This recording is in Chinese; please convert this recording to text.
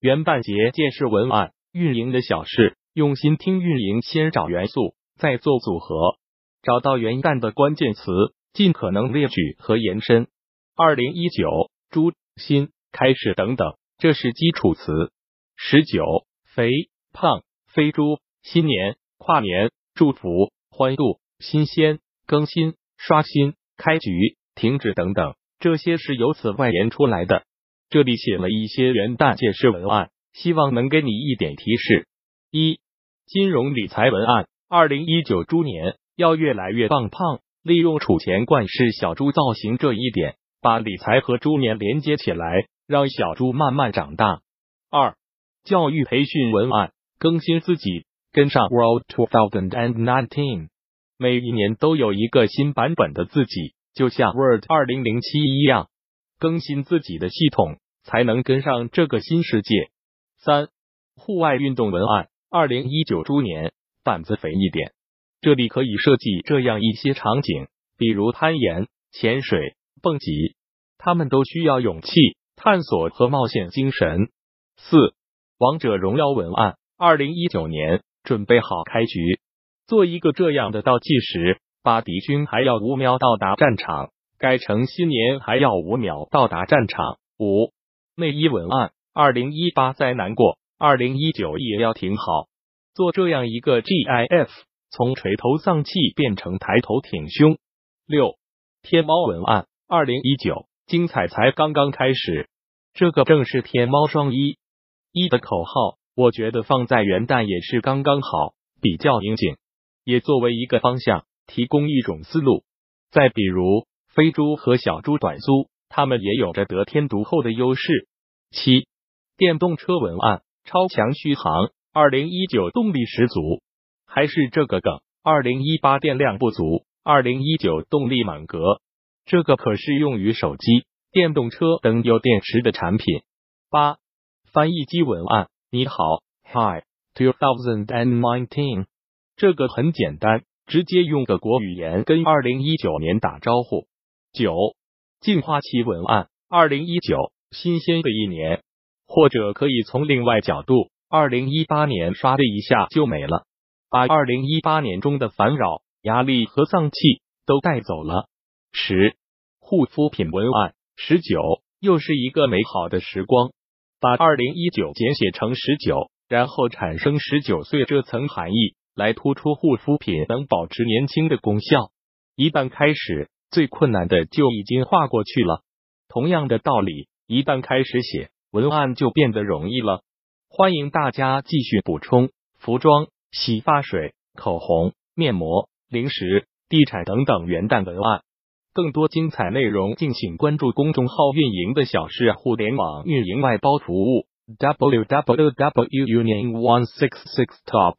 元旦节建设文案，运营的小事，用心听运营，先找元素，再做组合，找到元旦的关键词，尽可能列举和延伸。二零一九，猪、新、开始等等，这是基础词。十九，肥、胖、飞猪、新年、跨年、祝福、欢度、新鲜、更新、刷新、开局、停止等等，这些是由此外延出来的。这里写了一些元旦解释文案，希望能给你一点提示。一、金融理财文案：二零一九猪年要越来越棒胖，利用储钱罐是小猪造型这一点。把理财和猪年连接起来，让小猪慢慢长大。二、教育培训文案更新自己，跟上 World Two Thousand and Nineteen。每一年都有一个新版本的自己，就像 Word 二零零七一样，更新自己的系统，才能跟上这个新世界。三、户外运动文案二零一九猪年胆子肥一点，这里可以设计这样一些场景，比如攀岩、潜水。蹦极，他们都需要勇气、探索和冒险精神。四，王者荣耀文案，二零一九年准备好开局，做一个这样的倒计时，把敌军还要五秒到达战场，改成新年还要五秒到达战场。五，内衣文案，二零一八再难过，二零一九也要挺好，做这样一个 GIF，从垂头丧气变成抬头挺胸。六，天猫文案。二零一九，精彩才刚刚开始。这个正是天猫双一一的口号，我觉得放在元旦也是刚刚好，比较应景，也作为一个方向提供一种思路。再比如飞猪和小猪短租，他们也有着得天独厚的优势。七，电动车文案，超强续航，二零一九动力十足，还是这个梗，二零一八电量不足，二零一九动力满格。这个可适用于手机、电动车等有电池的产品。八、翻译机文案：你好，Hi，two thousand and nineteen。这个很简单，直接用个国语言跟二零一九年打招呼。九、净化器文案：二零一九，新鲜的一年。或者可以从另外角度，二零一八年刷的一下就没了，把二零一八年中的烦扰、压力和丧气都带走了。十护肤品文案十九又是一个美好的时光，把二零一九简写成十九，然后产生十九岁这层含义，来突出护肤品能保持年轻的功效。一旦开始，最困难的就已经划过去了。同样的道理，一旦开始写文案，就变得容易了。欢迎大家继续补充：服装、洗发水、口红、面膜、零食、地产等等元旦文案。更多精彩内容，敬请关注公众号“运营的小事互联网运营外包服务 ”w w w union one six six top。